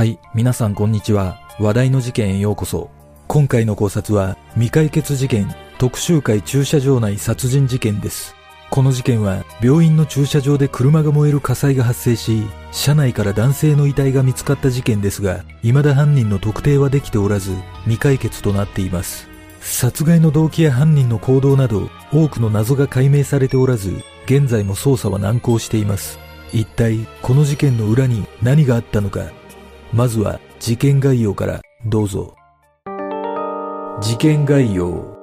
はい、皆さんこんにちは。話題の事件へようこそ。今回の考察は未解決事件特集会駐車場内殺人事件です。この事件は病院の駐車場で車が燃える火災が発生し、車内から男性の遺体が見つかった事件ですが、未だ犯人の特定はできておらず、未解決となっています。殺害の動機や犯人の行動など多くの謎が解明されておらず、現在も捜査は難航しています。一体この事件の裏に何があったのか。まずは事件概要からどうぞ。事件概要。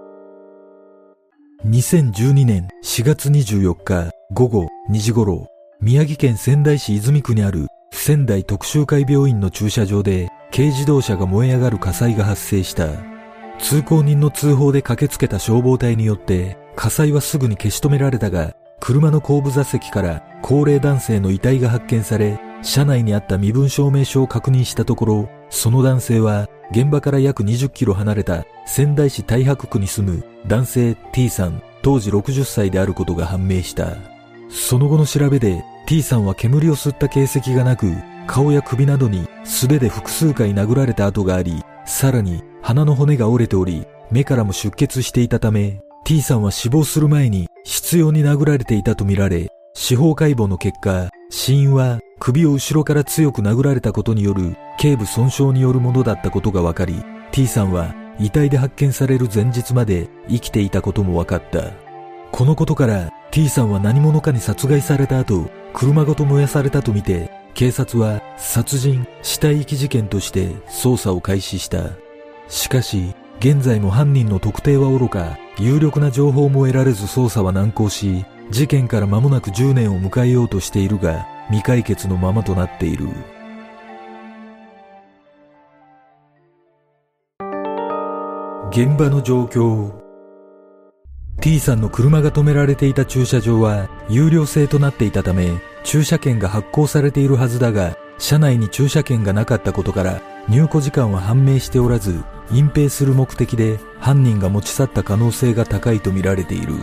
2012年4月24日午後2時頃、宮城県仙台市泉区にある仙台特集会病院の駐車場で軽自動車が燃え上がる火災が発生した。通行人の通報で駆けつけた消防隊によって火災はすぐに消し止められたが、車の後部座席から高齢男性の遺体が発見され、車内にあった身分証明書を確認したところ、その男性は現場から約20キロ離れた仙台市太白区に住む男性 T さん当時60歳であることが判明した。その後の調べで T さんは煙を吸った形跡がなく、顔や首などに素手で複数回殴られた跡があり、さらに鼻の骨が折れており、目からも出血していたため、T さんは死亡する前に執拗に殴られていたとみられ、司法解剖の結果、死因は首を後ろから強く殴られたことによる頸部損傷によるものだったことが分かり、T さんは遺体で発見される前日まで生きていたことも分かった。このことから T さんは何者かに殺害された後、車ごと燃やされたとみて、警察は殺人、死体遺棄事件として捜査を開始した。しかし、現在も犯人の特定は愚か、有力な情報も得られず捜査は難航し、事件から間もなく10年を迎えようとしているが、未解決のままとなっている。現場の状況 T さんの車が止められていた駐車場は有料制となっていたため駐車券が発行されているはずだが車内に駐車券がなかったことから入庫時間は判明しておらず隠蔽する目的で犯人が持ち去った可能性が高いとみられている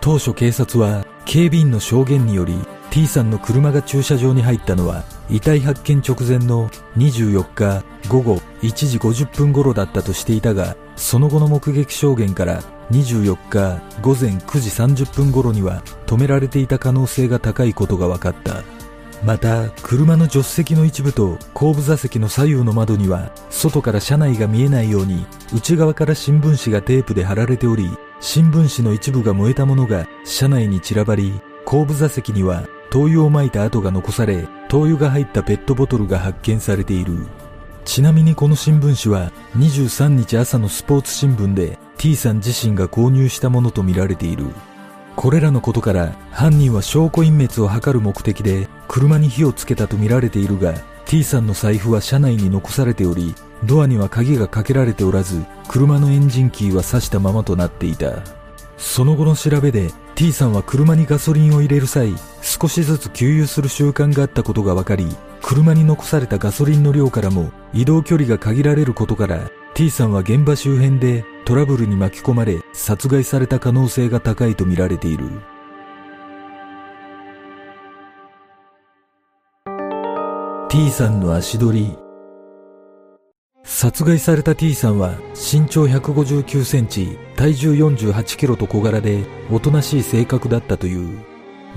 当初警察は警備員の証言により T さんの車が駐車場に入ったのは遺体発見直前の24日午後1時50分頃だったとしていたがその後の目撃証言から24日午前9時30分頃には止められていた可能性が高いことが分かった。また車の助手席の一部と後部座席の左右の窓には外から車内が見えないように内側から新聞紙がテープで貼られており新聞紙の一部が燃えたものが車内に散らばり後部座席には灯油をまいた跡が残され灯油が入ったペットボトルが発見されている。ちなみにこの新聞紙は23日朝のスポーツ新聞で T さん自身が購入したものとみられている。これらのことから犯人は証拠隠滅を図る目的で車に火をつけたとみられているが T さんの財布は車内に残されておりドアには鍵がかけられておらず車のエンジンキーは挿したままとなっていた。その後の調べで T さんは車にガソリンを入れる際少しずつ給油する習慣があったことが分かり車に残されたガソリンの量からも移動距離が限られることから T さんは現場周辺でトラブルに巻き込まれ殺害された可能性が高いとみられている。T さんの足取り殺害された T さんは身長159センチ、体重48キロと小柄でおとなしい性格だったという。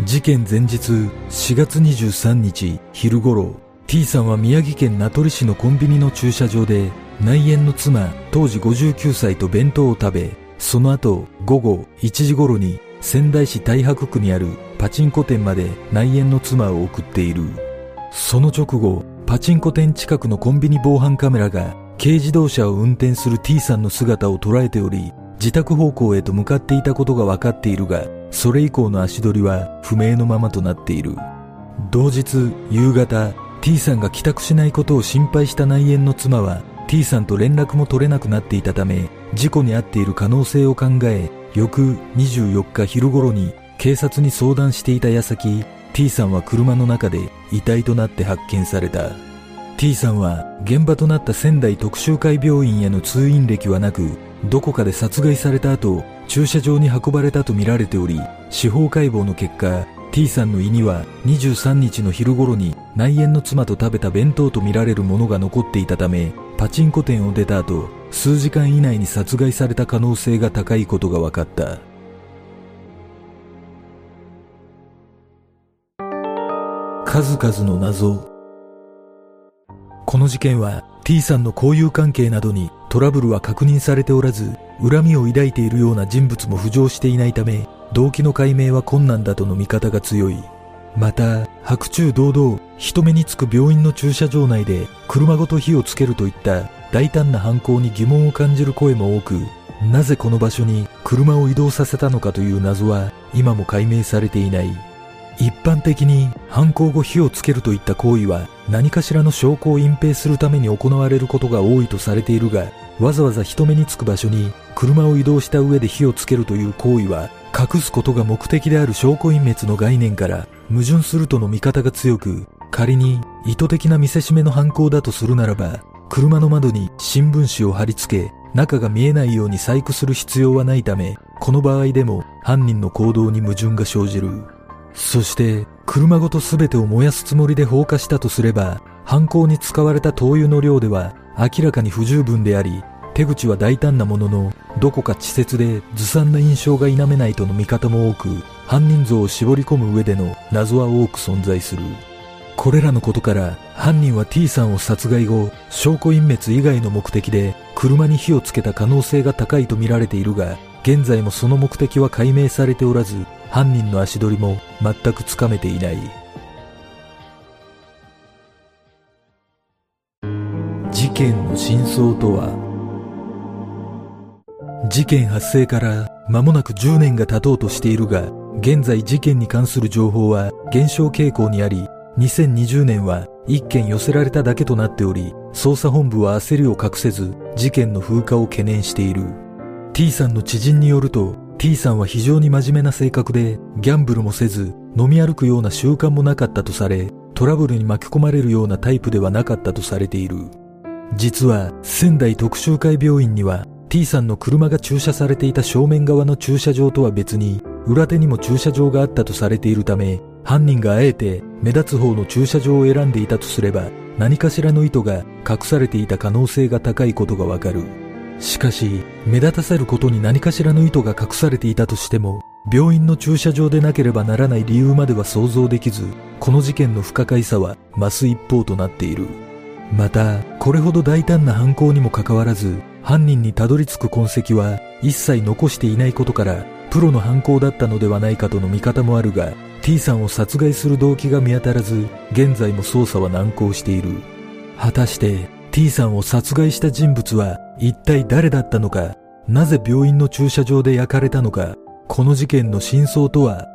事件前日4月23日昼頃、T さんは宮城県名取市のコンビニの駐車場で内縁の妻当時59歳と弁当を食べ、その後午後1時頃に仙台市太白区にあるパチンコ店まで内縁の妻を送っている。その直後、パチンコ店近くのコンビニ防犯カメラが軽自動車を運転する T さんの姿を捉えており、自宅方向へと向かっていたことが分かっているが、それ以降の足取りは不明のままとなっている。同日夕方、T さんが帰宅しないことを心配した内縁の妻は、T さんと連絡も取れなくなっていたため、事故に遭っている可能性を考え、翌24日昼頃に警察に相談していた矢先、T さんは車の中で遺体となって発見された。T さんは現場となった仙台特集会病院への通院歴はなく、どこかで殺害された後、駐車場に運ばれたとみられており、司法解剖の結果、T さんの胃には23日の昼頃に内縁の妻と食べた弁当とみられるものが残っていたため、パチンコ店を出た後、数時間以内に殺害された可能性が高いことが分かった。数々の謎。この事件は T さんの交友関係などにトラブルは確認されておらず、恨みを抱いているような人物も浮上していないため、動機の解明は困難だとの見方が強い。また、白昼堂々、人目につく病院の駐車場内で車ごと火をつけるといった大胆な犯行に疑問を感じる声も多く、なぜこの場所に車を移動させたのかという謎は今も解明されていない。一般的に犯行後火をつけるといった行為は何かしらの証拠を隠蔽するために行われることが多いとされているが、わざわざ人目につく場所に車を移動した上で火をつけるという行為は隠すことが目的である証拠隠滅の概念から矛盾するとの見方が強く、仮に意図的な見せしめの犯行だとするならば、車の窓に新聞紙を貼り付け、中が見えないように細工する必要はないため、この場合でも犯人の行動に矛盾が生じる。そして、車ごと全てを燃やすつもりで放火したとすれば、犯行に使われた灯油の量では明らかに不十分であり、手口は大胆なものの、どこか稚拙でずさんな印象が否めないとの見方も多く、犯人像を絞り込む上での謎は多く存在する。これらのことから犯人は T さんを殺害後、証拠隠滅以外の目的で車に火をつけた可能性が高いと見られているが、現在もその目的は解明されておらず、犯人の足取りも全くつかめていない。事件の真相とは？事件発生から間もなく10年が経とうとしているが、現在事件に関する情報は減少傾向にあり、2020年は1件寄せられただけとなっており、捜査本部は焦りを隠せず、事件の風化を懸念している。T さんの知人によると、T さんは非常に真面目な性格で、ギャンブルもせず、飲み歩くような習慣もなかったとされ、トラブルに巻き込まれるようなタイプではなかったとされている。実は、仙台特集会病院には T さんの車が駐車されていた正面側の駐車場とは別に、裏手にも駐車場があったとされているため、犯人があえて目立つ方の駐車場を選んでいたとすれば、何かしらの意図が隠されていた可能性が高いことがわかる。しかし、目立たせることに何かしらの意図が隠されていたとしても、病院の駐車場でなければならない理由までは想像できず、この事件の不可解さは増す一方となっている。また、これほど大胆な犯行にもかかわらず、犯人にたどり着く痕跡は一切残していないことからプロの犯行だったのではないかとの見方もあるが T さんを殺害する動機が見当たらず現在も捜査は難航している果たして T さんを殺害した人物は一体誰だったのかなぜ病院の駐車場で焼かれたのかこの事件の真相とは？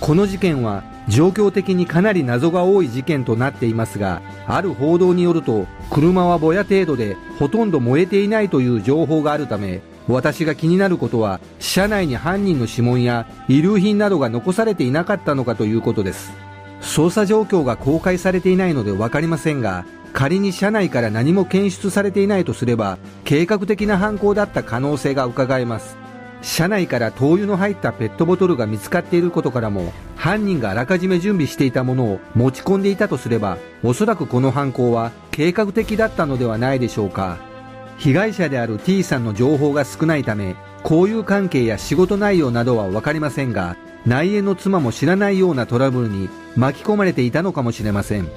この事件は状況的にかなり謎が多い事件となっていますがある報道によると車はぼや程度でほとんど燃えていないという情報があるため私が気になることは車内に犯人の指紋や遺留品などが残されていなかったのかということです。捜査状況が公開されていないので分かりませんが仮に車内から何も検出されていないとすれば計画的な犯行だった可能性が伺えます。車内から灯油の入ったペットボトルが見つかっていることからも犯人があらかじめ準備していたものを持ち込んでいたとすればおそらくこの犯行は計画的だったのではないでしょうか。被害者である T さんの情報が少ないため交友関係や仕事内容などは分かりませんが内縁の妻も知らないようなトラブルに巻き込まれていたのかもしれません。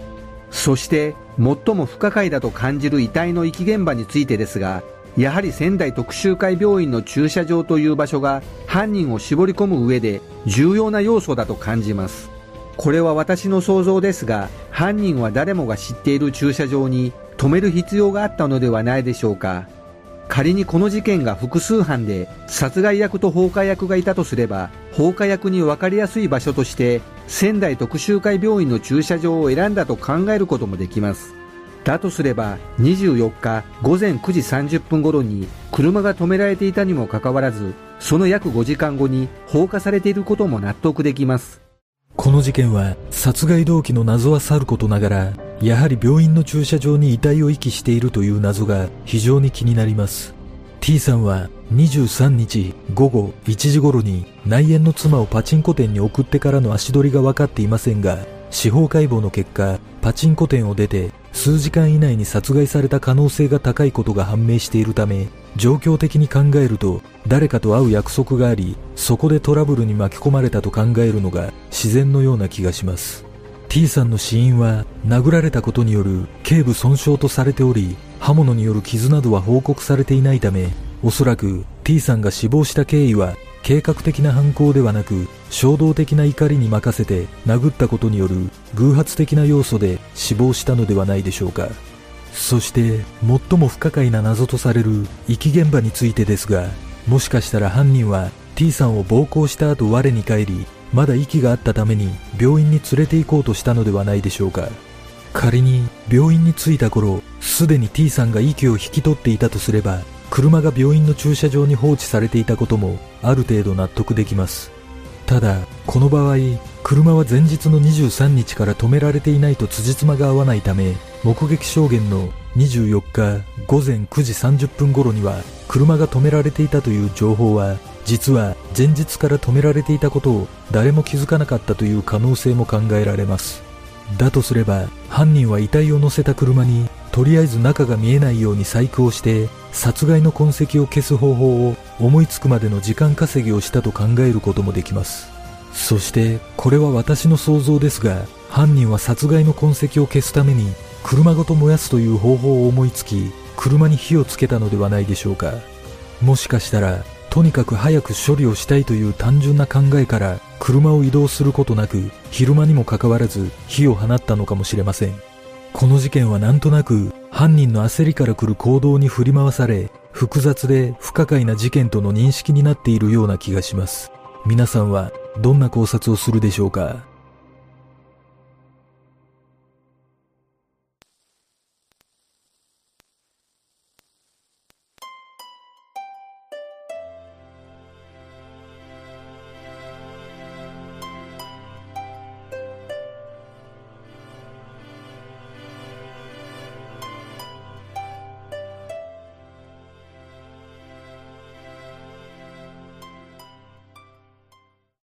そして最も不可解だと感じる遺体の遺棄現場についてですがやはり仙台特集会病院の駐車場という場所が犯人を絞り込む上で重要な要素だと感じます。これは私の想像ですが犯人は誰もが知っている駐車場に止める必要があったのではないでしょうか。仮にこの事件が複数犯で殺害役と放火役がいたとすれば放火役に分かりやすい場所として仙台特集会病院の駐車場を選んだと考えることもできます。だとすれば24日午前9時30分頃に車が止められていたにもかかわらずその約5時間後に放火されていることも納得できます。この事件は殺害動機の謎は去ることながらやはり病院の駐車場に遺体を遺棄しているという謎が非常に気になります。T さんは23日午後1時頃に内縁の妻をパチンコ店に送ってからの足取りが分かっていませんが司法解剖の結果パチンコ店を出て数時間以内に殺害された可能性が高いことが判明しているため状況的に考えると誰かと会う約束がありそこでトラブルに巻き込まれたと考えるのが自然のような気がします。T さんの死因は殴られたことによる頸部損傷とされており刃物による傷などは報告されていないためおそらく T さんが死亡した経緯は計画的な犯行ではなく衝動的な怒りに任せて殴ったことによる偶発的な要素で死亡したのではないでしょうか。そして最も不可解な謎とされる遺棄現場についてですがもしかしたら犯人は T さんを暴行した後我に返りまだ息があったために病院に連れて行こうとしたのではないでしょうか。仮に病院に着いた頃すでに T さんが息を引き取っていたとすれば車が病院の駐車場に放置されていたこともある程度納得できます。ただこの場合車は前日の23日から止められていないと辻褄が合わないため目撃証言の24日午前9時30分頃には車が止められていたという情報は実は前日から止められていたことを誰も気づかなかったという可能性も考えられます。だとすれば犯人は遺体を乗せた車にとりあえず中が見えないように細工をして殺害の痕跡を消す方法を思いつくまでの時間稼ぎをしたと考えることもできます。そしてこれは私の想像ですが犯人は殺害の痕跡を消すために車ごと燃やすという方法を思いつき車に火をつけたのではないでしょうか。もしかしたらとにかく早く処理をしたいという単純な考えから車を移動することなく昼間にもかかわらず火を放ったのかもしれません。この事件はなんとなく犯人の焦りから来る行動に振り回され複雑で不可解な事件との認識になっているような気がします。皆さんはどんな考察をするでしょうか？